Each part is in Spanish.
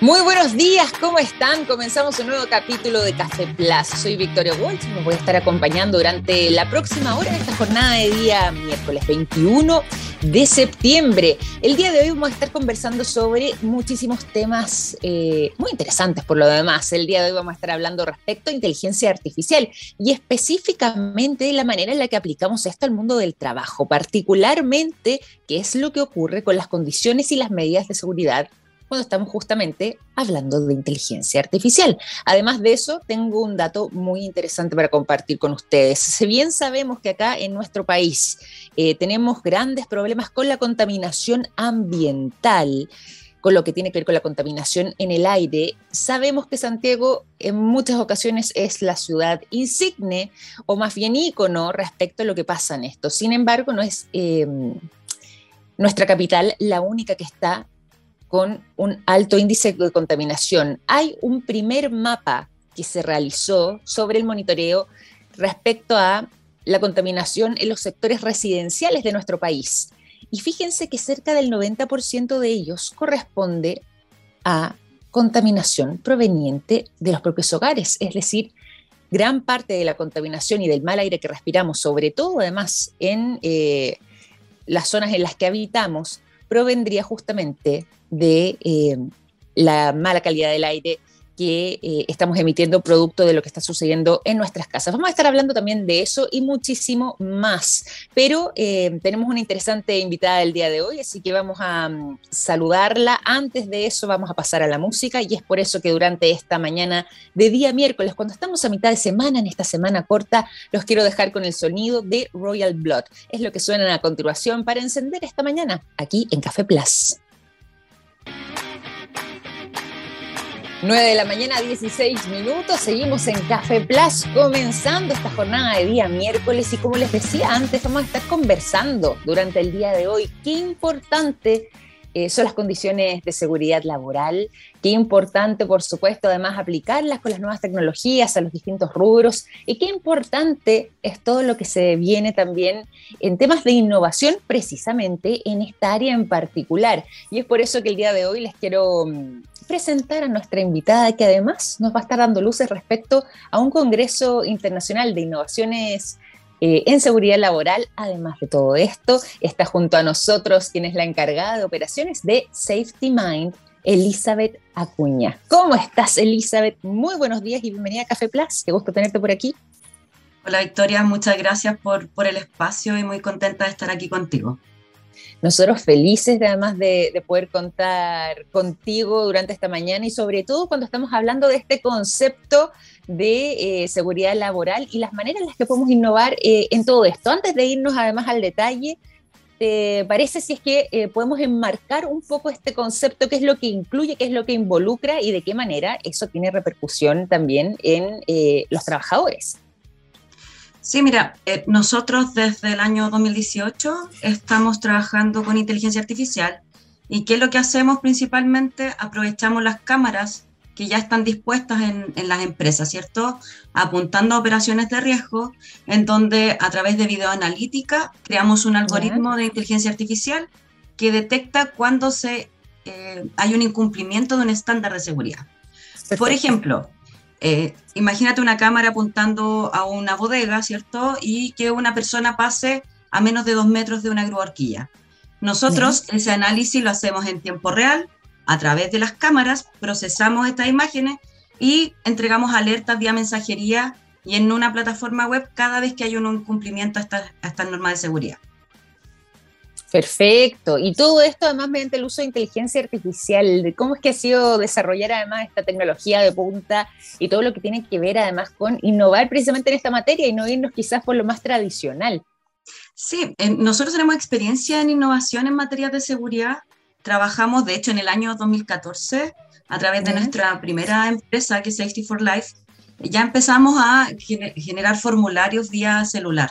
Muy buenos días, ¿cómo están? Comenzamos un nuevo capítulo de Café Plus. Soy Victoria Walsh y me voy a estar acompañando durante la próxima hora de esta jornada de día miércoles 21 de septiembre. El día de hoy vamos a estar conversando sobre muchísimos temas eh, muy interesantes por lo demás. El día de hoy vamos a estar hablando respecto a inteligencia artificial y específicamente de la manera en la que aplicamos esto al mundo del trabajo, particularmente qué es lo que ocurre con las condiciones y las medidas de seguridad cuando estamos justamente hablando de inteligencia artificial. Además de eso, tengo un dato muy interesante para compartir con ustedes. Si bien sabemos que acá en nuestro país eh, tenemos grandes problemas con la contaminación ambiental, con lo que tiene que ver con la contaminación en el aire, sabemos que Santiago en muchas ocasiones es la ciudad insigne o más bien ícono respecto a lo que pasa en esto. Sin embargo, no es eh, nuestra capital la única que está con un alto índice de contaminación. Hay un primer mapa que se realizó sobre el monitoreo respecto a la contaminación en los sectores residenciales de nuestro país. Y fíjense que cerca del 90% de ellos corresponde a contaminación proveniente de los propios hogares, es decir, gran parte de la contaminación y del mal aire que respiramos, sobre todo además en eh, las zonas en las que habitamos, provendría justamente de eh, la mala calidad del aire que eh, estamos emitiendo producto de lo que está sucediendo en nuestras casas. Vamos a estar hablando también de eso y muchísimo más. Pero eh, tenemos una interesante invitada el día de hoy, así que vamos a mm, saludarla. Antes de eso vamos a pasar a la música y es por eso que durante esta mañana de día miércoles, cuando estamos a mitad de semana, en esta semana corta, los quiero dejar con el sonido de Royal Blood. Es lo que suena a continuación para encender esta mañana aquí en Café Plus. 9 de la mañana, 16 minutos. Seguimos en Café Plus, comenzando esta jornada de día miércoles. Y como les decía antes, vamos a estar conversando durante el día de hoy. Qué importante eh, son las condiciones de seguridad laboral. Qué importante, por supuesto, además aplicarlas con las nuevas tecnologías a los distintos rubros. Y qué importante es todo lo que se viene también en temas de innovación, precisamente en esta área en particular. Y es por eso que el día de hoy les quiero mm, presentar a nuestra invitada que además nos va a estar dando luces respecto a un Congreso Internacional de Innovaciones eh, en Seguridad Laboral. Además de todo esto, está junto a nosotros quien es la encargada de operaciones de Safety Mind, Elizabeth Acuña. ¿Cómo estás, Elizabeth? Muy buenos días y bienvenida a Café Plus. Qué gusto tenerte por aquí. Hola, Victoria. Muchas gracias por, por el espacio y muy contenta de estar aquí contigo. Nosotros felices de, además de, poder contar contigo durante esta mañana y sobre todo cuando estamos hablando de este concepto de eh, seguridad laboral y las maneras en las que podemos innovar eh, en todo esto. Antes de irnos además al detalle, ¿te parece si es que eh, podemos enmarcar un poco este concepto, qué es lo que incluye, qué es lo que involucra y de qué manera eso tiene repercusión también en los trabajadores? Sí, mira, eh, nosotros desde el año 2018 estamos trabajando con inteligencia artificial y ¿qué es lo que hacemos principalmente? Aprovechamos las cámaras que ya están dispuestas en, las empresas, ¿cierto? Apuntando a operaciones de riesgo, en donde a través de videoanalítica creamos un algoritmo de inteligencia artificial que detecta cuando se, eh, hay un incumplimiento de un estándar de seguridad. Por ejemplo, eh, imagínate una cámara apuntando a una bodega, ¿cierto? Y que una persona pase a menos de dos metros de una grúa horquilla. Nosotros ese análisis lo hacemos en tiempo real, a través de las cámaras, procesamos estas imágenes y entregamos alertas vía mensajería y en una plataforma web cada vez que hay un incumplimiento a estas normas de seguridad. Perfecto. Y todo esto además mediante el uso de inteligencia artificial, cómo es que ha sido desarrollar además esta tecnología de punta y todo lo que tiene que ver además con innovar precisamente en esta materia y no irnos quizás por lo más tradicional. Sí, nosotros tenemos experiencia en innovación en materia de seguridad. Trabajamos, de hecho, en el año 2014 a través de nuestra primera empresa, que es Safety for Life, ya empezamos a generar formularios vía celular.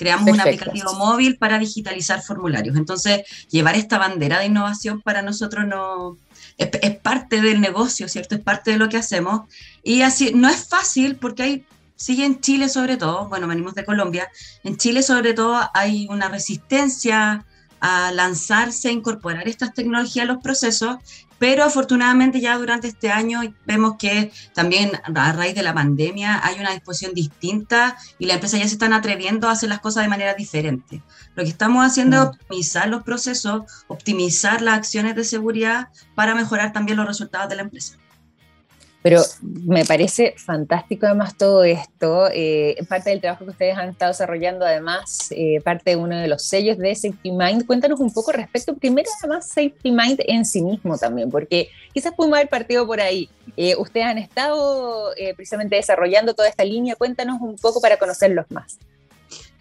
Creamos un aplicativo móvil para digitalizar formularios. Entonces, llevar esta bandera de innovación para nosotros no es, parte del negocio, ¿cierto? Es parte de lo que hacemos. Y así, no es fácil porque hay, sí en Chile sobre todo, bueno, venimos de Colombia, en Chile sobre todo hay una resistencia a lanzarse, a incorporar estas tecnologías a los procesos, pero afortunadamente ya durante este año vemos que también a raíz de la pandemia hay una disposición distinta y las empresas ya se están atreviendo a hacer las cosas de manera diferente. Lo que estamos haciendo es mm. optimizar los procesos, optimizar las acciones de seguridad para mejorar también los resultados de la empresa. Pero me parece fantástico además todo esto, eh, parte del trabajo que ustedes han estado desarrollando, además eh, parte de uno de los sellos de Safety Mind. Cuéntanos un poco respecto, primero además Safety Mind en sí mismo también, porque quizás pudimos haber partido por ahí. Eh, ustedes han estado precisamente desarrollando toda esta línea, cuéntanos un poco para conocerlos más.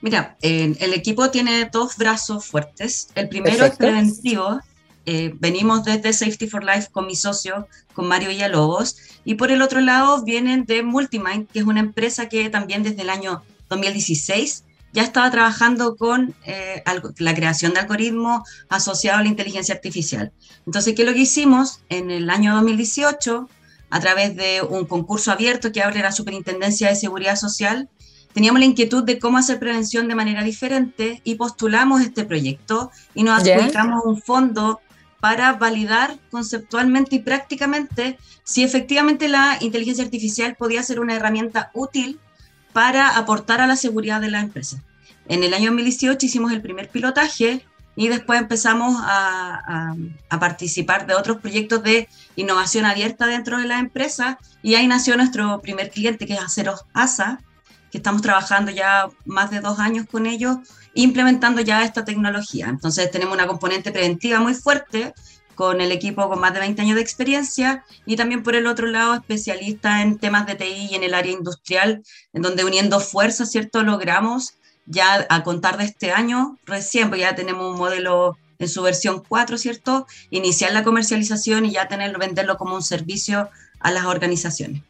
Mira, el equipo tiene dos brazos fuertes. El primero es preventivo, eh, venimos desde Safety for Life con mi socio, con Mario Villalobos, y por el otro lado vienen de Multimind, que es una empresa que también desde el año 2016 ya estaba trabajando con eh, la creación de algoritmos asociados a la inteligencia artificial. Entonces, ¿qué es lo que hicimos? En el año 2018, a través de un concurso abierto que abre la Superintendencia de Seguridad Social, teníamos la inquietud de cómo hacer prevención de manera diferente y postulamos este proyecto y nos adjudicamos un fondo para validar conceptualmente y prácticamente si efectivamente la inteligencia artificial podía ser una herramienta útil para aportar a la seguridad de la empresa. En el año 2018 hicimos el primer pilotaje y después empezamos a, participar de otros proyectos de innovación abierta dentro de la empresa y ahí nació nuestro primer cliente que es Aceros ASA, que estamos trabajando ya más de dos años con ellos, implementando ya esta tecnología. Entonces tenemos una componente preventiva muy fuerte con el equipo con más de 20 años de experiencia y también por el otro lado especialista en temas de TI y en el área industrial, en donde uniendo fuerzas, ¿cierto? Logramos ya a contar de este año, recién, pues ya tenemos un modelo en su versión 4, ¿cierto? Iniciar la comercialización y ya tenerlo, venderlo como un servicio a las organizaciones.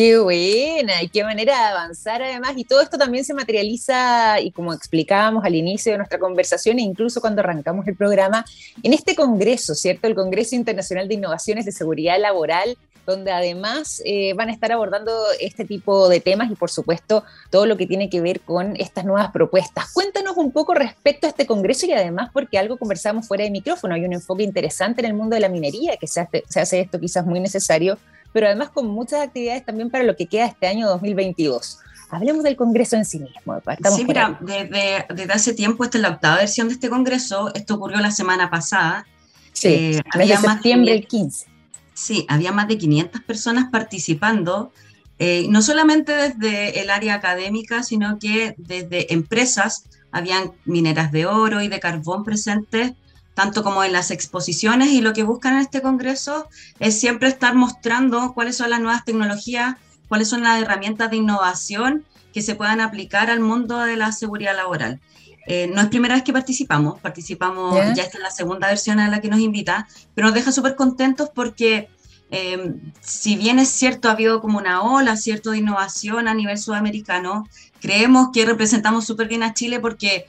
Qué buena y qué manera de avanzar además. Y todo esto también se materializa, y como explicábamos al inicio de nuestra conversación e incluso cuando arrancamos el programa, en este Congreso, ¿cierto? El Congreso Internacional de Innovaciones de Seguridad Laboral, donde además eh, van a estar abordando este tipo de temas y por supuesto todo lo que tiene que ver con estas nuevas propuestas. Cuéntanos un poco respecto a este Congreso y además porque algo conversamos fuera de micrófono, hay un enfoque interesante en el mundo de la minería, que se hace, se hace esto quizás muy necesario pero además con muchas actividades también para lo que queda este año 2022. Hablemos del Congreso en sí mismo. sí, mira, desde, desde, hace tiempo, esta es la octava versión de este Congreso, esto ocurrió la semana pasada. Sí, eh, había septiembre el 15. Sí, había más de 500 personas participando, eh, no solamente desde el área académica, sino que desde empresas, habían mineras de oro y de carbón presentes, tanto como en las exposiciones y lo que buscan en este congreso es siempre estar mostrando cuáles son las nuevas tecnologías, cuáles son las herramientas de innovación que se puedan aplicar al mundo de la seguridad laboral. Eh, no es primera vez que participamos, participamos, ya esta es la segunda versión a la que nos invita, pero nos deja súper contentos porque eh, si bien es cierto, ha habido como una ola, cierto, de innovación a nivel sudamericano, creemos que representamos súper bien a Chile porque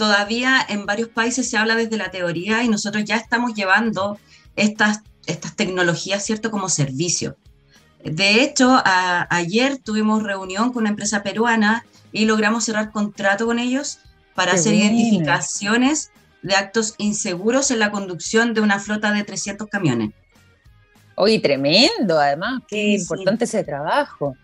todavía en varios países se habla desde la teoría y nosotros ya estamos llevando estas, estas tecnologías, ¿cierto?, como servicio. De hecho, ayer tuvimos reunión con una empresa peruana y logramos cerrar contrato con ellos para hacer identificaciones de actos inseguros en la conducción de una flota de 300 camiones. Oye, tremendo, además, qué importante ese trabajo.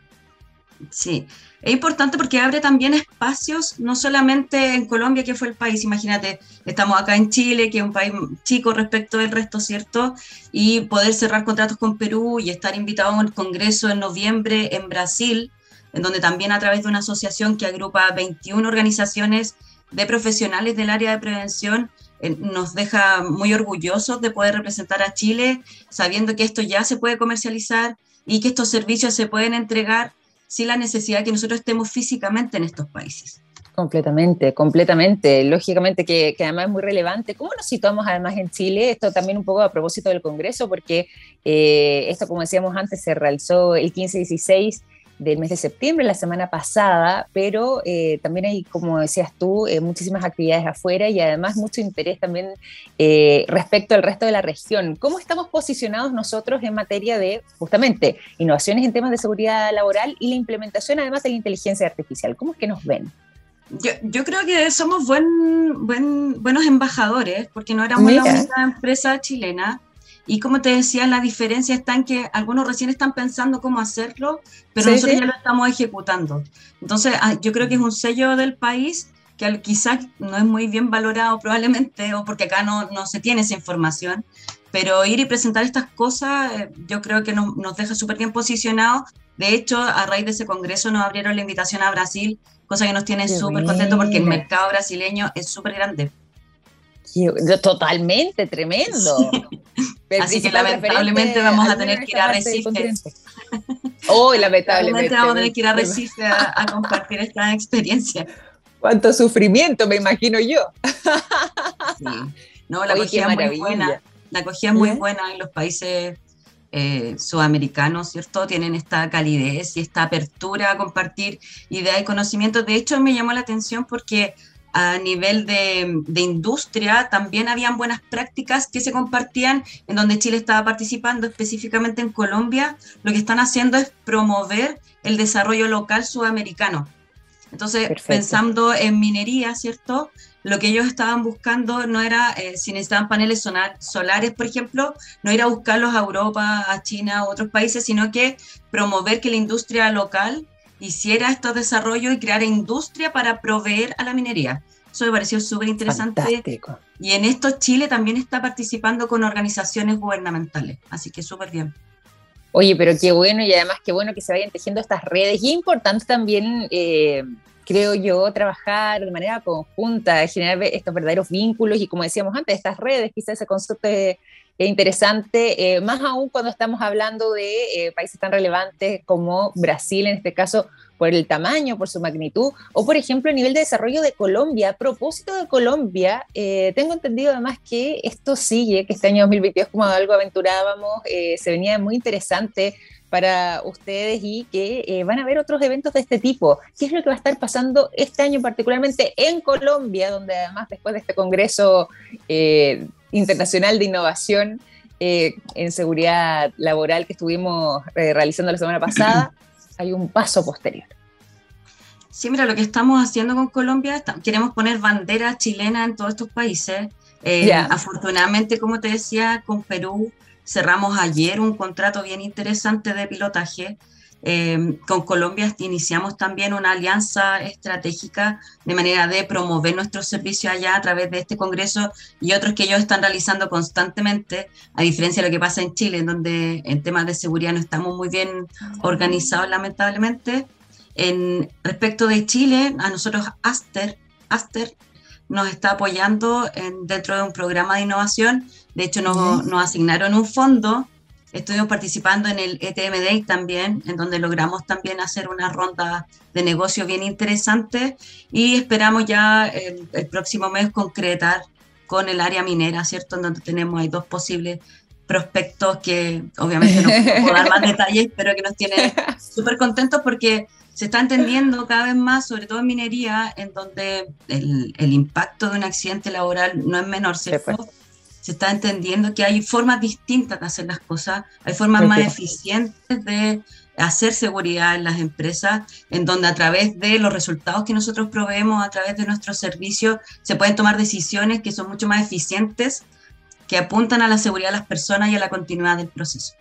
Sí, es importante porque abre también espacios, no solamente en Colombia, que fue el país, imagínate, estamos acá en Chile, que es un país chico respecto del resto, ¿cierto? Y poder cerrar contratos con Perú y estar invitado a un congreso en noviembre en Brasil, en donde también a través de una asociación que agrupa 21 organizaciones de profesionales del área de prevención, eh, nos deja muy orgullosos de poder representar a Chile, sabiendo que esto ya se puede comercializar y que estos servicios se pueden entregar sin la necesidad de que nosotros estemos físicamente en estos países. Completamente, completamente. Lógicamente que, además es muy relevante. ¿Cómo nos situamos además en Chile? Esto también un poco a propósito del Congreso, porque eh, esto, como decíamos antes, se realizó el 15-16 del mes de septiembre, la semana pasada, pero eh, también hay, como decías tú, eh, muchísimas actividades afuera y además mucho interés también eh, respecto al resto de la región. ¿Cómo estamos posicionados nosotros en materia de, justamente, innovaciones en temas de seguridad laboral y la implementación además de la inteligencia artificial? ¿Cómo es que nos ven? Yo, creo que somos buen, buen, buenos embajadores, porque no éramos la única empresa chilena. Y como te decía, la diferencia está en que algunos recién están pensando cómo hacerlo, pero nosotros ya lo estamos ejecutando. Entonces, ah, yo creo que es un sello del país que quizás no es muy bien valorado probablemente, o porque acá no, no se tiene esa información, pero ir y presentar estas cosas eh, yo creo que nos, nos deja súper bien posicionados. De hecho, a raíz de ese congreso nos abrieron la invitación a Brasil cosa que nos tiene súper contentos porque el mercado brasileño es súper grande. Totalmente, tremendo. Así que lamentablemente vamos a tener que ir a Recife. Oh, lamentablemente. vamos a tener que ir a Recife a, compartir esta experiencia. Cuánto sufrimiento, me imagino yo. Sí. No, la acogida es muy buena. La acogida es muy buena en los países eh, sudamericanos, ¿cierto? Tienen esta calidez y esta apertura a compartir ideas y conocimientos. De hecho, me llamó la atención porque a nivel de, industria también habían buenas prácticas que se compartían en donde Chile estaba participando, específicamente en Colombia. Lo que están haciendo es promover el desarrollo local sudamericano. Entonces, pensando en minería, ¿cierto? lo que ellos estaban buscando no era, eh, si necesitaban paneles solares, por ejemplo, no ir a buscarlos a Europa, a China u otros países, sino que promover que la industria local hiciera estos desarrollos y crear industria para proveer a la minería. Eso me pareció súper interesante. Y en esto Chile también está participando con organizaciones gubernamentales, así que súper bien. Oye, pero qué bueno y además qué bueno que se vayan tejiendo estas redes y importante también eh, creo yo, trabajar de manera conjunta, generar estos verdaderos vínculos y como decíamos antes, estas redes, quizás ese concepto es, interesante, eh, más aún cuando estamos hablando de eh, países tan relevantes como Brasil, en este caso, por el tamaño, por su magnitud, o por ejemplo a nivel de desarrollo de Colombia. A propósito de Colombia, eh, tengo entendido además que esto sigue, que este año 2022 como algo aventurábamos, se venía muy interesante para ustedes y que van a haber otros eventos de este tipo. ¿Qué es lo que va a estar pasando este año particularmente en Colombia, donde además después de este Congreso Internacional de Innovación eh, en Seguridad Laboral que estuvimos realizando la semana pasada, hay un paso posterior? Sí, mira, lo que estamos haciendo con Colombia, queremos poner bandera chilena en todos estos países. Afortunadamente, como te decía, con Perú Cerramos ayer un contrato bien interesante de pilotaje. Eh, con Colombia iniciamos también una alianza estratégica de manera de promover nuestros servicios allá a través de este Congreso y otros que ellos están realizando constantemente, a diferencia de lo que pasa en Chile, en donde en temas de seguridad no estamos muy bien organizados, lamentablemente. En respecto de Chile, a nosotros Aster, Aster nos está apoyando en, dentro de un programa de innovación. De hecho, nos, nos asignaron un fondo. Estuvimos participando en el ETM Day también, en donde logramos también hacer una ronda de negocio bien interesante y esperamos ya el, próximo mes concretar con el área minera, ¿cierto? En donde tenemos hay dos posibles prospectos que obviamente no puedo dar más detalles, pero que nos tienen súper contentos porque se está entendiendo cada vez más, sobre todo en minería, en donde el, el impacto de un accidente laboral no es menor, ¿cierto? Se está entendiendo que hay formas distintas de hacer las cosas, hay formas más eficientes de hacer seguridad en las empresas, en donde a través de los resultados que nosotros proveemos, a través de nuestros servicios, se pueden tomar decisiones que son mucho más eficientes, que apuntan a la seguridad de las personas y a la continuidad del proceso.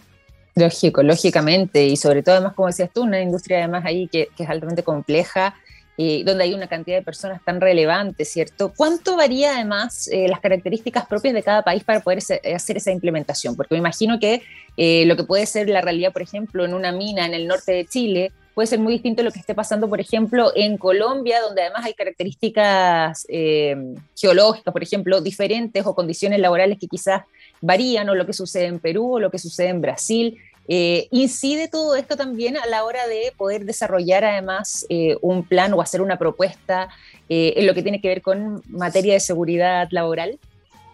Lógico, lógicamente, y sobre todo además, como decías tú, una industria además ahí que, es altamente compleja, y donde hay una cantidad de personas tan relevantes, ¿cierto? ¿Cuánto varía además eh, las características propias de cada país para poder hacer esa implementación? Porque me imagino que eh, lo que puede ser la realidad, por ejemplo, en una mina en el norte de Chile, puede ser muy distinto a lo que esté pasando, por ejemplo, en Colombia, donde además hay características eh, geológicas, por ejemplo, diferentes o condiciones laborales que quizás varían, o lo que sucede en Perú, o lo que sucede en Brasil. Eh, ¿Incide todo esto también a la hora de poder desarrollar además eh, un plan o hacer una propuesta en lo que tiene que ver con materia de seguridad laboral?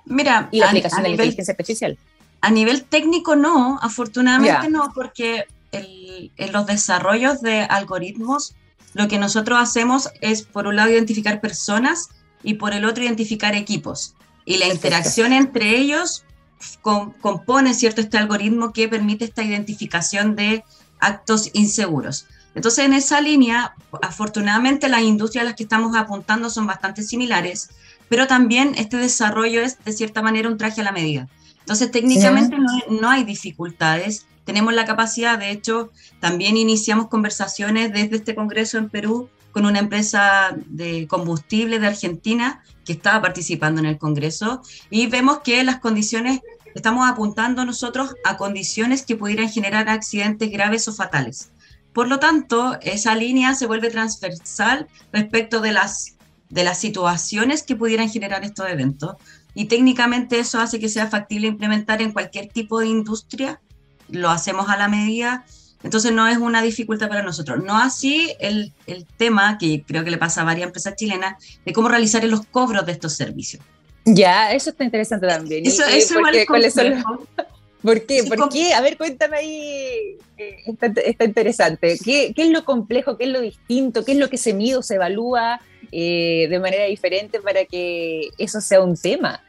Mira, y la aplicación de la inteligencia artificial. A nivel técnico no, afortunadamente no, porque en los desarrollos de algoritmos, lo que nosotros hacemos es, por un lado, identificar personas y por el otro, identificar equipos. Y la interacción entre ellos compone, ¿cierto?, este algoritmo que permite esta identificación de actos inseguros. Entonces, en esa línea, afortunadamente las industrias a las que estamos apuntando son bastante similares, pero también este desarrollo es de cierta manera un traje a la medida. Entonces, técnicamente no, hay dificultades. Tenemos la capacidad, de hecho, también iniciamos conversaciones desde este Congreso en Perú con una empresa de combustible de Argentina que estaba participando en el Congreso y vemos que las condiciones, estamos apuntando nosotros a condiciones que pudieran generar accidentes graves o fatales. Por lo tanto, esa línea se vuelve transversal respecto de las, de las situaciones que pudieran generar estos eventos. Y técnicamente eso hace que sea factible implementar en cualquier tipo de industria. Lo hacemos a la medida. Entonces no es una dificultad para nosotros. No así el, el tema, que creo que le pasa a varias empresas chilenas, de cómo realizar los cobros de estos servicios. Ya, eso está interesante también. Eso, eso ¿Cuáles son los, ¿Por qué? ¿Por qué? A ver, cuéntame ahí. Eh, está, interesante. ¿Qué, es lo complejo? ¿Qué es lo distinto? ¿Qué es lo que se mide o se evalúa eh, de manera diferente para que eso sea un tema?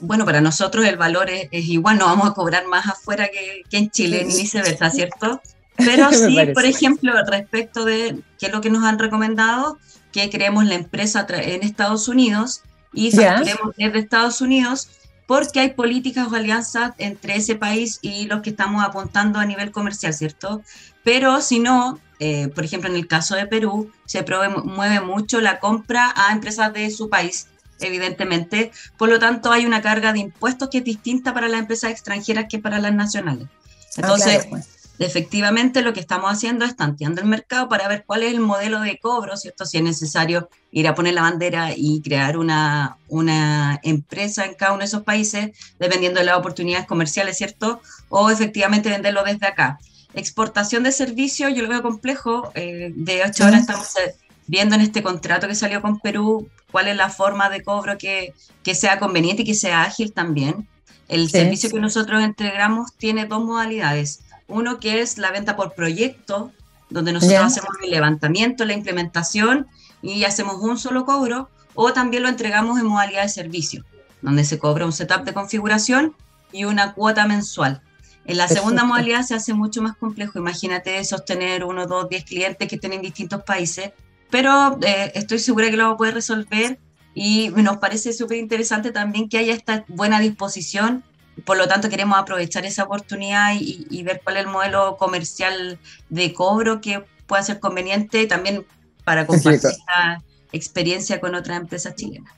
bueno, para nosotros el valor es, igual, no vamos a cobrar más afuera que, en Chile, ni viceversa, ¿cierto? Pero sí, por ejemplo, respecto de qué es lo que nos han recomendado, que creemos la empresa en Estados Unidos y facturemos desde Estados Unidos porque hay políticas o alianzas entre ese país y los que estamos apuntando a nivel comercial, ¿cierto? Pero si no, eh, por ejemplo, en el caso de Perú, se mueve mucho la compra a empresas de su país, evidentemente. Por lo tanto, hay una carga de impuestos que es distinta para las empresas extranjeras que para las nacionales. Ah, Entonces, pues efectivamente lo que estamos haciendo es tanteando el mercado para ver cuál es el modelo de cobro, ¿cierto? Si es necesario ir a poner la bandera y crear una, una empresa en cada uno de esos países, dependiendo de las oportunidades comerciales, ¿cierto? O efectivamente venderlo desde acá. Exportación de servicios, yo lo veo complejo. Eh, de hecho, ahora estamos eh, viendo en este contrato que salió con Perú cuál es la forma de cobro que, que sea conveniente y que sea ágil también. El servicio que nosotros entregamos tiene dos modalidades uno que es la venta por proyecto, donde nosotros hacemos el levantamiento, la implementación y hacemos un solo cobro, o también lo entregamos en modalidad de servicio, donde se cobra un setup de configuración y una cuota mensual. En la segunda modalidad se hace mucho más complejo. Imagínate sostener uno, dos, diez clientes que estén en distintos países, pero eh, estoy segura que lo va a poder resolver y nos parece súper interesante también que haya esta buena disposición por lo tanto, queremos aprovechar esa oportunidad y, ver cuál es el modelo comercial de cobro que pueda ser conveniente también para compartir la experiencia con otras empresas chilenas.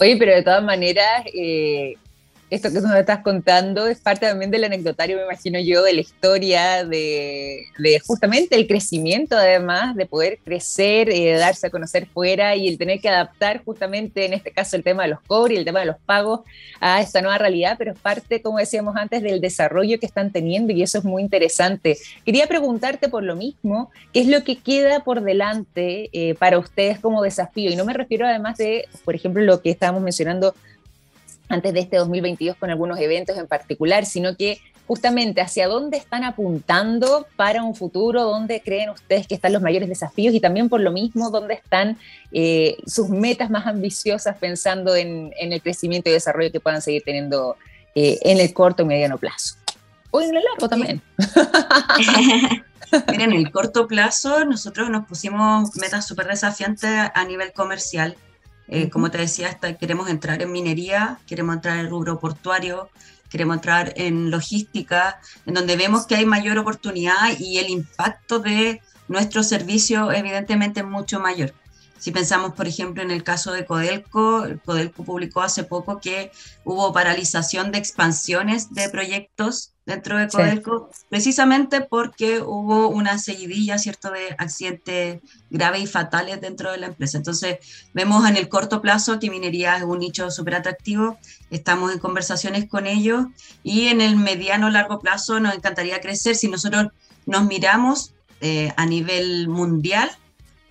Oye, pero de todas maneras, eh, esto que nos estás contando es parte también del anecdotario, me imagino yo, de la historia, de, justamente el crecimiento, además, de poder crecer, eh, darse a conocer fuera y el tener que adaptar justamente, en este caso, el tema de los cobres y el tema de los pagos a esta nueva realidad, pero es parte, como decíamos antes, del desarrollo que están teniendo y eso es muy interesante. Quería preguntarte por lo mismo, ¿qué es lo que queda por delante eh, para ustedes como desafío? Y no me refiero además de, por ejemplo, lo que estábamos mencionando antes de este 2022 con algunos eventos en particular, sino que justamente hacia dónde están apuntando para un futuro, dónde creen ustedes que están los mayores desafíos y también por lo mismo dónde están eh, sus metas más ambiciosas pensando en, el crecimiento y desarrollo que puedan seguir teniendo eh, en el corto y mediano plazo. O en el largo también. Mira, en el corto plazo nosotros nos pusimos metas súper desafiantes a nivel comercial eh, como te decía, queremos entrar en minería, queremos entrar en rubro portuario, queremos entrar en logística, en donde vemos que hay mayor oportunidad y el impacto de nuestro servicio evidentemente es mucho mayor. Si pensamos, por ejemplo, en el caso de Codelco, Codelco publicó hace poco que hubo paralización de expansiones de proyectos dentro de Codelco, precisamente porque hubo una seguidilla, ¿cierto?, de accidentes graves y fatales dentro de la empresa. Entonces, vemos en el corto plazo que minería es un nicho súper atractivo, estamos en conversaciones con ellos y en el mediano largo plazo nos encantaría crecer. Si nosotros nos miramos eh, a nivel mundial,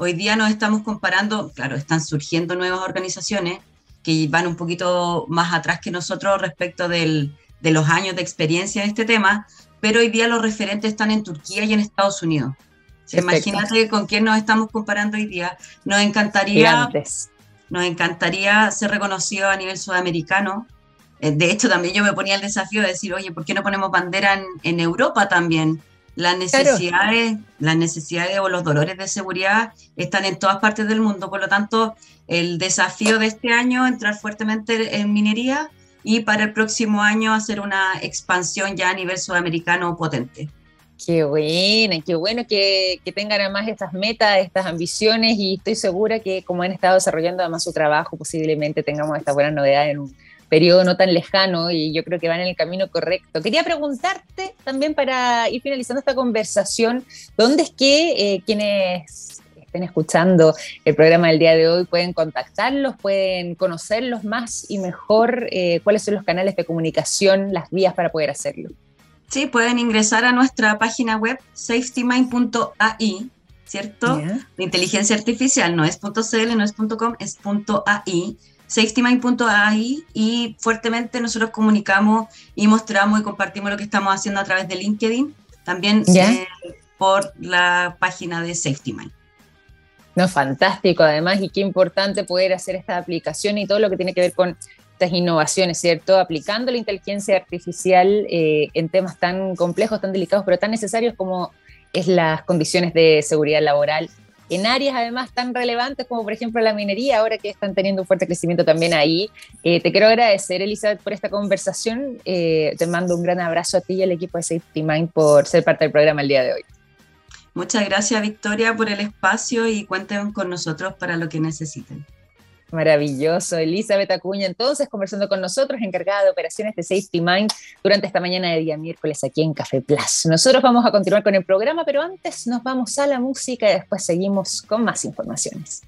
Hoy día nos estamos comparando, claro, están surgiendo nuevas organizaciones que van un poquito más atrás que nosotros respecto de los años de experiencia en este tema, pero hoy día los referentes están en Turquía y en Estados Unidos. Imagínate con quién nos estamos comparando hoy día. Nos encantaría, nos encantaría ser reconocido a nivel sudamericano. Eh, de hecho, también yo me ponía el desafío de decir, oye, ¿por qué no ponemos bandera en, en Europa también? Las necesidades, las necesidades o los dolores de seguridad están en todas partes del mundo, por lo tanto, el desafío de este año entrar fuertemente en minería y para el próximo año hacer una expansión ya a nivel sudamericano potente. Qué bueno, qué bueno que, que, tengan además estas metas, estas ambiciones y estoy segura que como han estado desarrollando además su trabajo, posiblemente tengamos esta buena novedad en un periodo no tan lejano y yo creo que van en el camino correcto. Quería preguntarte también para ir finalizando esta conversación, ¿dónde es que eh, quienes estén escuchando el programa del día de hoy pueden contactarlos, pueden conocerlos más y mejor? Eh, ¿Cuáles son los canales de comunicación, las vías para poder hacerlo? Sí, pueden ingresar a nuestra página web safetymind.ai, ¿cierto? De inteligencia artificial, no es .cl, no es .com, es .ai, safetymind.ai y fuertemente nosotros comunicamos y mostramos y compartimos lo que estamos haciendo a través de LinkedIn, también eh, por la página de SafetyMind. No, fantástico además y qué importante poder hacer esta aplicación y todo lo que tiene que ver con innovaciones, ¿cierto? Aplicando la inteligencia artificial eh, en temas tan complejos, tan delicados, pero tan necesarios como es las condiciones de seguridad laboral en áreas además tan relevantes como por ejemplo la minería, ahora que están teniendo un fuerte crecimiento también ahí. Eh, te quiero agradecer, Elizabeth, por esta conversación. Eh, te mando un gran abrazo a ti y al equipo de Safety Mind por ser parte del programa el día de hoy. Muchas gracias, Victoria, por el espacio y cuenten con nosotros para lo que necesiten. Maravilloso. Elizabeth Acuña, entonces, conversando con nosotros, encargada de operaciones de Safety Mind durante esta mañana de día miércoles aquí en Café Plus. Nosotros vamos a continuar con el programa, pero antes nos vamos a la música y después seguimos con más informaciones.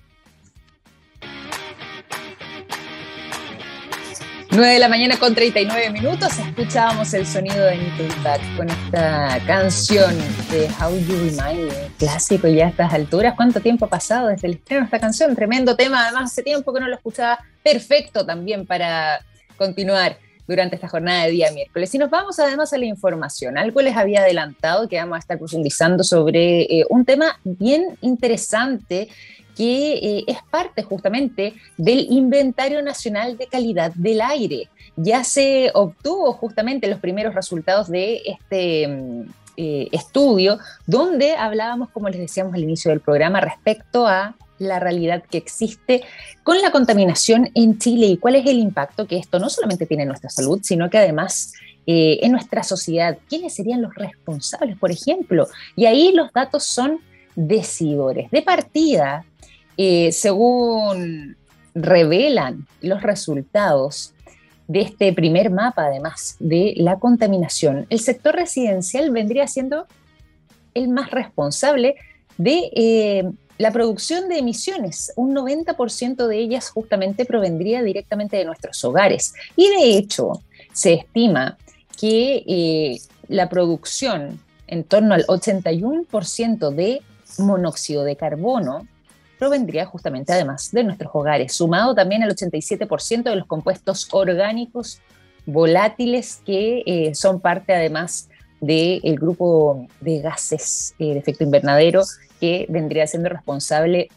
9 de la mañana con 39 minutos, escuchábamos el sonido de Nickelback con esta canción de How You Remind Me, clásico ya a estas alturas. ¿Cuánto tiempo ha pasado desde el estreno de esta canción? Tremendo tema, además hace tiempo que no lo escuchaba, perfecto también para continuar durante esta jornada de día miércoles. Y nos vamos además a la información. Algo les había adelantado que vamos a estar profundizando sobre eh, un tema bien interesante que eh, es parte justamente del Inventario Nacional de Calidad del Aire. Ya se obtuvo justamente los primeros resultados de este mm, eh, estudio, donde hablábamos, como les decíamos al inicio del programa, respecto a la realidad que existe con la contaminación en Chile y cuál es el impacto que esto no solamente tiene en nuestra salud, sino que además eh, en nuestra sociedad. ¿Quiénes serían los responsables, por ejemplo? Y ahí los datos son decidores. De partida, eh, según revelan los resultados de este primer mapa, además de la contaminación, el sector residencial vendría siendo el más responsable de eh, la producción de emisiones. Un 90% de ellas justamente provendría directamente de nuestros hogares. Y de hecho, se estima que eh, la producción en torno al 81% de monóxido de carbono provendría justamente además de nuestros hogares, sumado también al 87% de los compuestos orgánicos volátiles que eh, son parte además del grupo de gases eh, de efecto invernadero que vendría siendo responsable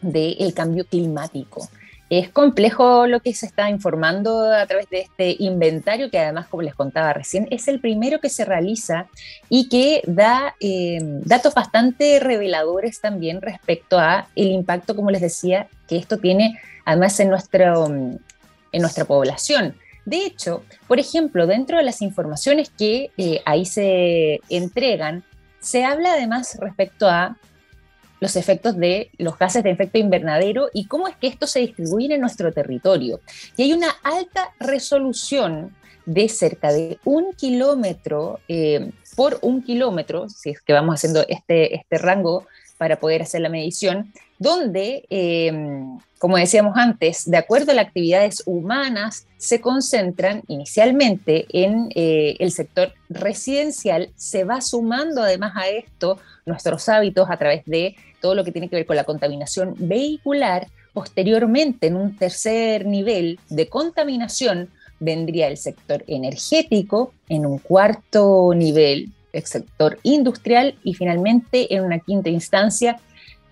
del cambio climático. Es complejo lo que se está informando a través de este inventario, que además, como les contaba recién, es el primero que se realiza y que da eh, datos bastante reveladores también respecto a el impacto, como les decía, que esto tiene además en, en nuestra población. De hecho, por ejemplo, dentro de las informaciones que eh, ahí se entregan, se habla además respecto a los efectos de los gases de efecto invernadero y cómo es que esto se distribuye en nuestro territorio. Y hay una alta resolución de cerca de un kilómetro eh, por un kilómetro, si es que vamos haciendo este, este rango para poder hacer la medición, donde, eh, como decíamos antes, de acuerdo a las actividades humanas, se concentran inicialmente en eh, el sector residencial, se va sumando además a esto nuestros hábitos a través de todo lo que tiene que ver con la contaminación vehicular. Posteriormente, en un tercer nivel de contaminación, vendría el sector energético, en un cuarto nivel, el sector industrial y finalmente, en una quinta instancia,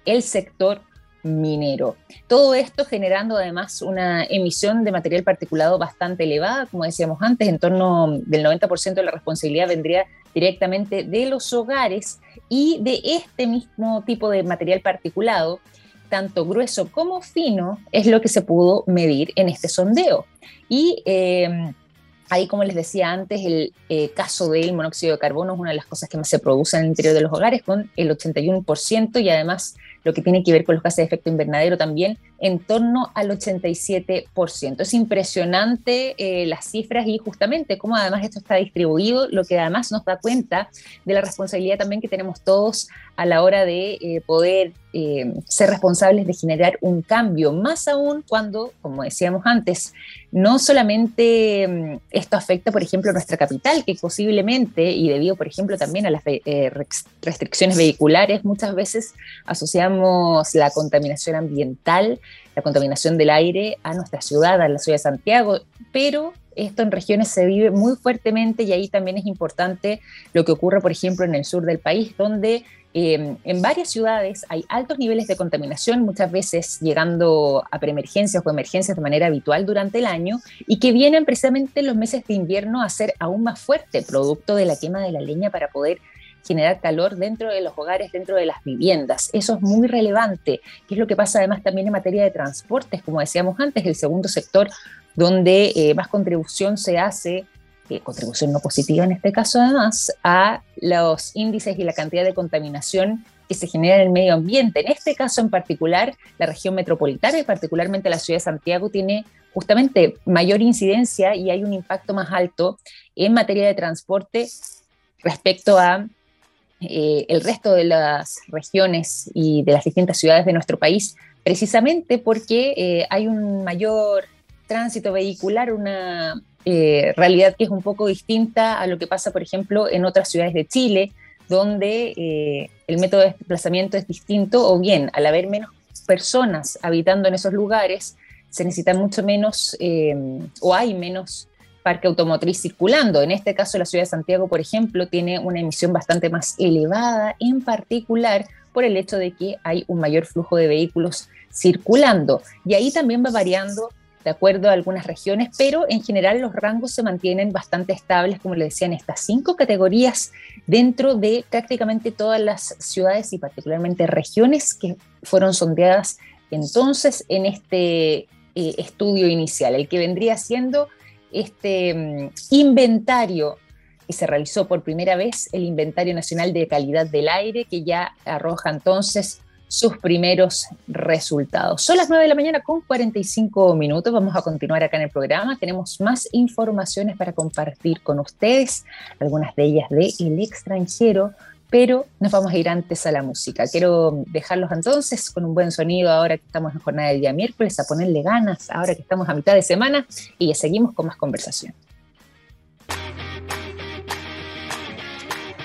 el sector minero. Todo esto generando además una emisión de material particulado bastante elevada, como decíamos antes, en torno del 90% de la responsabilidad vendría directamente de los hogares y de este mismo tipo de material particulado, tanto grueso como fino, es lo que se pudo medir en este sondeo. Y eh, Ahí, como les decía antes, el eh, caso del monóxido de carbono es una de las cosas que más se produce en el interior de los hogares, con el 81%, y además lo que tiene que ver con los gases de efecto invernadero también, en torno al 87%. Es impresionante eh, las cifras y justamente cómo además esto está distribuido, lo que además nos da cuenta de la responsabilidad también que tenemos todos a la hora de eh, poder eh, ser responsables de generar un cambio, más aún cuando, como decíamos antes, no solamente mm, esto afecta, por ejemplo, a nuestra capital, que posiblemente, y debido, por ejemplo, también a las restricciones vehiculares, muchas veces asociamos la contaminación ambiental la contaminación del aire a nuestra ciudad, a la ciudad de Santiago, pero esto en regiones se vive muy fuertemente y ahí también es importante lo que ocurre, por ejemplo, en el sur del país, donde eh, en varias ciudades hay altos niveles de contaminación, muchas veces llegando a preemergencias o emergencias de manera habitual durante el año, y que vienen precisamente los meses de invierno a ser aún más fuerte, producto de la quema de la leña para poder generar calor dentro de los hogares, dentro de las viviendas. Eso es muy relevante, que es lo que pasa además también en materia de transportes, como decíamos antes, el segundo sector donde eh, más contribución se hace, eh, contribución no positiva en este caso además, a los índices y la cantidad de contaminación que se genera en el medio ambiente. En este caso en particular, la región metropolitana y particularmente la ciudad de Santiago tiene justamente mayor incidencia y hay un impacto más alto en materia de transporte respecto a eh, el resto de las regiones y de las distintas ciudades de nuestro país, precisamente porque eh, hay un mayor tránsito vehicular, una eh, realidad que es un poco distinta a lo que pasa, por ejemplo, en otras ciudades de Chile, donde el método de desplazamiento es distinto, o bien al haber menos personas habitando en esos lugares, se necesita mucho menos o hay menos parque automotriz circulando. En este caso, la ciudad de Santiago, por ejemplo, tiene una emisión bastante más elevada, en particular por el hecho de que hay un mayor flujo de vehículos circulando. Y ahí también va variando de acuerdo a algunas regiones, pero en general los rangos se mantienen bastante estables, como le decía, en estas cinco categorías dentro de prácticamente todas las ciudades y particularmente regiones que fueron sondeadas entonces en este eh, estudio inicial, el que vendría siendo este mm, inventario que se realizó por primera vez, el Inventario Nacional de Calidad del Aire, que ya arroja entonces sus primeros resultados. Son las 9 de la mañana con 45 minutos. Vamos a continuar acá en el programa. Tenemos más informaciones para compartir con ustedes, algunas de ellas de El extranjero, pero nos vamos a ir antes a la música. Quiero dejarlos entonces con un buen sonido ahora que estamos en jornada de día miércoles, a ponerle ganas ahora que estamos a mitad de semana y ya seguimos con más conversación.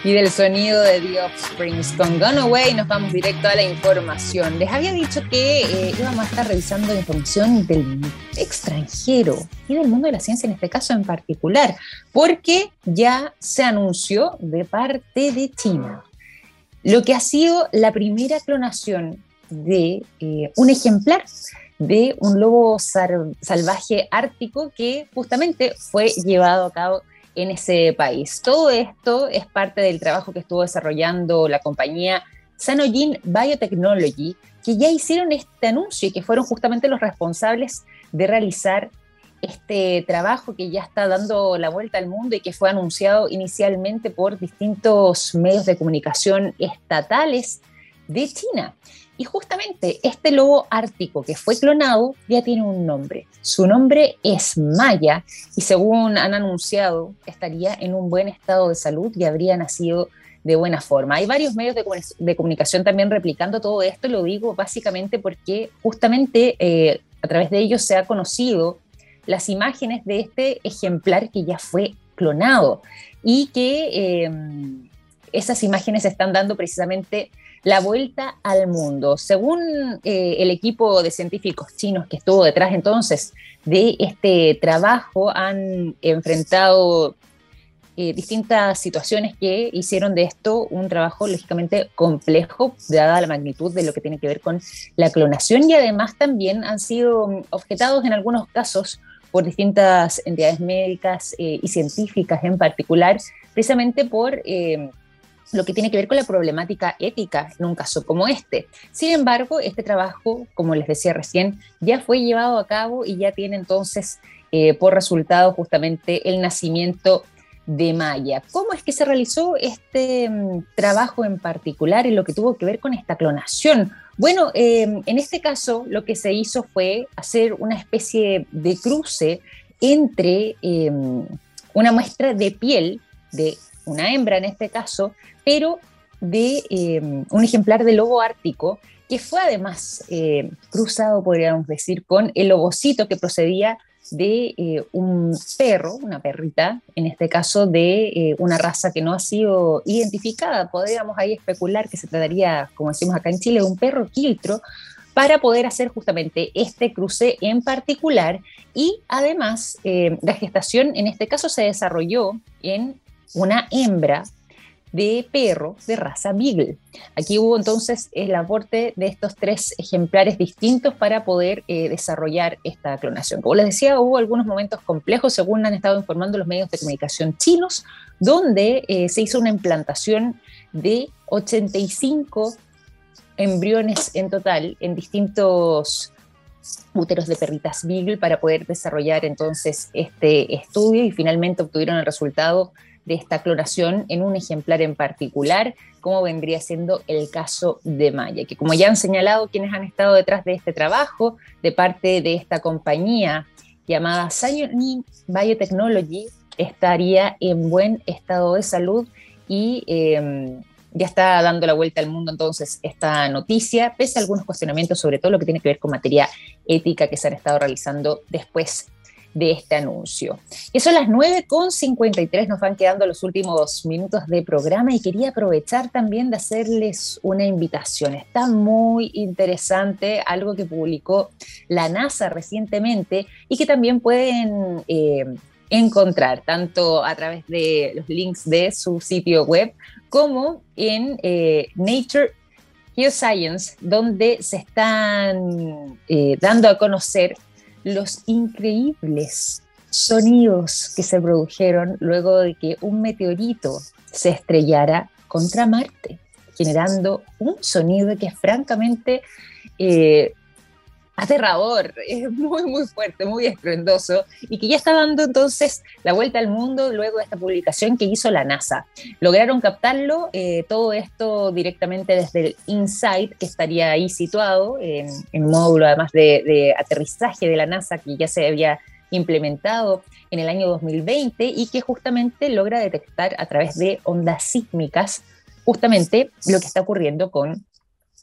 Y del sonido de The Offsprings con Gone Away. Nos vamos directo a la información. Les había dicho que eh, íbamos a estar revisando información del extranjero y del mundo de la ciencia en este caso en particular, porque ya se anunció de parte de China. Lo que ha sido la primera clonación de eh, un ejemplar de un lobo salvaje ártico que justamente fue llevado a cabo en ese país. Todo esto es parte del trabajo que estuvo desarrollando la compañía Sanoyin Biotechnology, que ya hicieron este anuncio y que fueron justamente los responsables de realizar este trabajo que ya está dando la vuelta al mundo y que fue anunciado inicialmente por distintos medios de comunicación estatales de China. Y justamente este lobo ártico que fue clonado ya tiene un nombre. Su nombre es Maya y según han anunciado estaría en un buen estado de salud y habría nacido de buena forma. Hay varios medios de, comunicación también replicando todo esto, lo digo básicamente porque justamente eh, a través de ellos se ha conocido las imágenes de este ejemplar que ya fue clonado y que em, esas imágenes están dando precisamente la vuelta al mundo. Según eh, el equipo de científicos chinos que estuvo detrás entonces de este trabajo, han enfrentado eh, distintas situaciones que hicieron de esto un trabajo lógicamente complejo, dada la magnitud de lo que tiene que ver con la clonación y además también han sido objetados en algunos casos por distintas entidades médicas eh, y científicas en particular, precisamente por lo que tiene que ver con la problemática ética en un caso como este. Sin embargo, este trabajo, como les decía recién, ya fue llevado a cabo y ya tiene entonces eh, por resultado justamente el nacimiento de Maya. ¿Cómo es que se realizó este mm, trabajo en particular en lo que tuvo que ver con esta clonación? Bueno, em, en este caso lo que se hizo fue hacer una especie de cruce entre em, una muestra de piel de una hembra en este caso, pero de em, un ejemplar de lobo ártico que fue además cruzado, podríamos decir, con el lobocito que procedía de eh, un perro, una perrita, en este caso de eh, una raza que no ha sido identificada. Podríamos ahí especular que se trataría, como decimos acá en Chile, de un perro quiltro para poder hacer justamente este cruce en particular y además eh, la gestación en este caso se desarrolló en una hembra de perro de raza Beagle. Aquí hubo entonces el aporte de estos tres ejemplares distintos para poder eh, desarrollar esta clonación. Como les decía, hubo algunos momentos complejos, según han estado informando los medios de comunicación chinos, donde eh, se hizo una implantación de 85 embriones en total en distintos úteros de perritas Beagle para poder desarrollar entonces este estudio y finalmente obtuvieron el resultado de esta clonación en un ejemplar en particular, como vendría siendo el caso de Maya, que como ya han señalado quienes han estado detrás de este trabajo, de parte de esta compañía llamada Science Biotechnology, estaría en buen estado de salud y em, ya está dando la vuelta al mundo entonces esta noticia, pese a algunos cuestionamientos sobre todo lo que tiene que ver con materia ética que se han estado realizando después de este anuncio. Y son las 9.53, nos van quedando los últimos minutos de programa y quería aprovechar también de hacerles una invitación. Está muy interesante algo que publicó la NASA recientemente y que también pueden... Eh, encontrar tanto a través de los links de su sitio web como en eh, Nature Geoscience, donde se están eh, dando a conocer los increíbles sonidos que se produjeron luego de que un meteorito se estrellara contra Marte, generando un sonido que francamente eh, aterrador, es muy, muy fuerte, muy estruendoso y que ya está dando entonces la vuelta al mundo luego de esta publicación que hizo la NASA. Lograron captarlo, eh, todo esto directamente desde el InSight, que estaría ahí situado en, un módulo además de, de aterrizaje de la NASA que ya se había implementado en el año 2020 y que justamente logra detectar a través de ondas sísmicas justamente lo que está ocurriendo con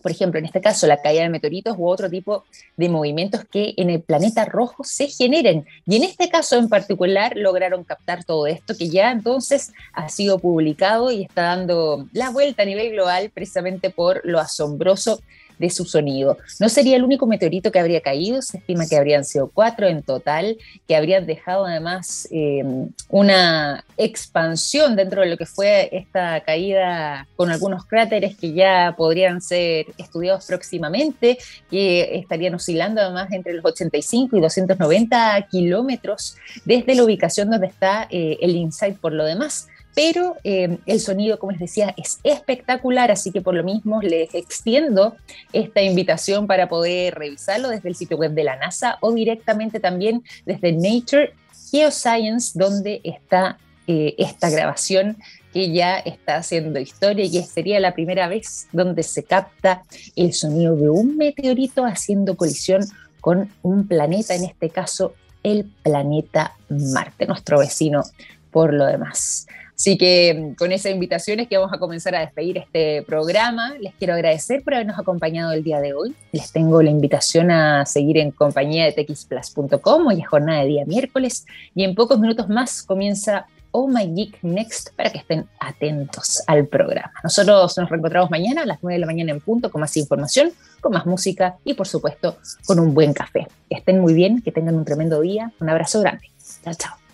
por ejemplo, en este caso, la caída de meteoritos u otro tipo de movimientos que en el planeta rojo se generen. Y en este caso en particular lograron captar todo esto que ya entonces ha sido publicado y está dando la vuelta a nivel global precisamente por lo asombroso de su sonido. No sería el único meteorito que habría caído, se estima que habrían sido cuatro en total, que habrían dejado además em, una expansión dentro de lo que fue esta caída con algunos cráteres que ya podrían ser estudiados próximamente, que estarían oscilando además entre los 85 y 290 kilómetros desde la ubicación donde está eh, el InSight por lo demás pero eh, el sonido, como les decía, es espectacular, así que por lo mismo les extiendo esta invitación para poder revisarlo desde el sitio web de la NASA o directamente también desde Nature Geoscience, donde está eh, esta grabación que ya está haciendo historia y sería la primera vez donde se capta el sonido de un meteorito haciendo colisión con un planeta, en este caso el planeta Marte, nuestro vecino por lo demás. Así que mm, con esa invitación es que vamos a comenzar a despedir este programa. Les quiero agradecer por habernos acompañado el día de hoy. Les tengo la invitación a seguir en compañía de texplus.com. Hoy es jornada de día miércoles y en pocos minutos más comienza Oh My Geek Next para que estén atentos al programa. Nosotros nos reencontramos mañana a las 9 de la mañana en punto con más información, con más música y por supuesto con un buen café. Que estén muy bien, que tengan un tremendo día. Un abrazo grande. Chao, chao.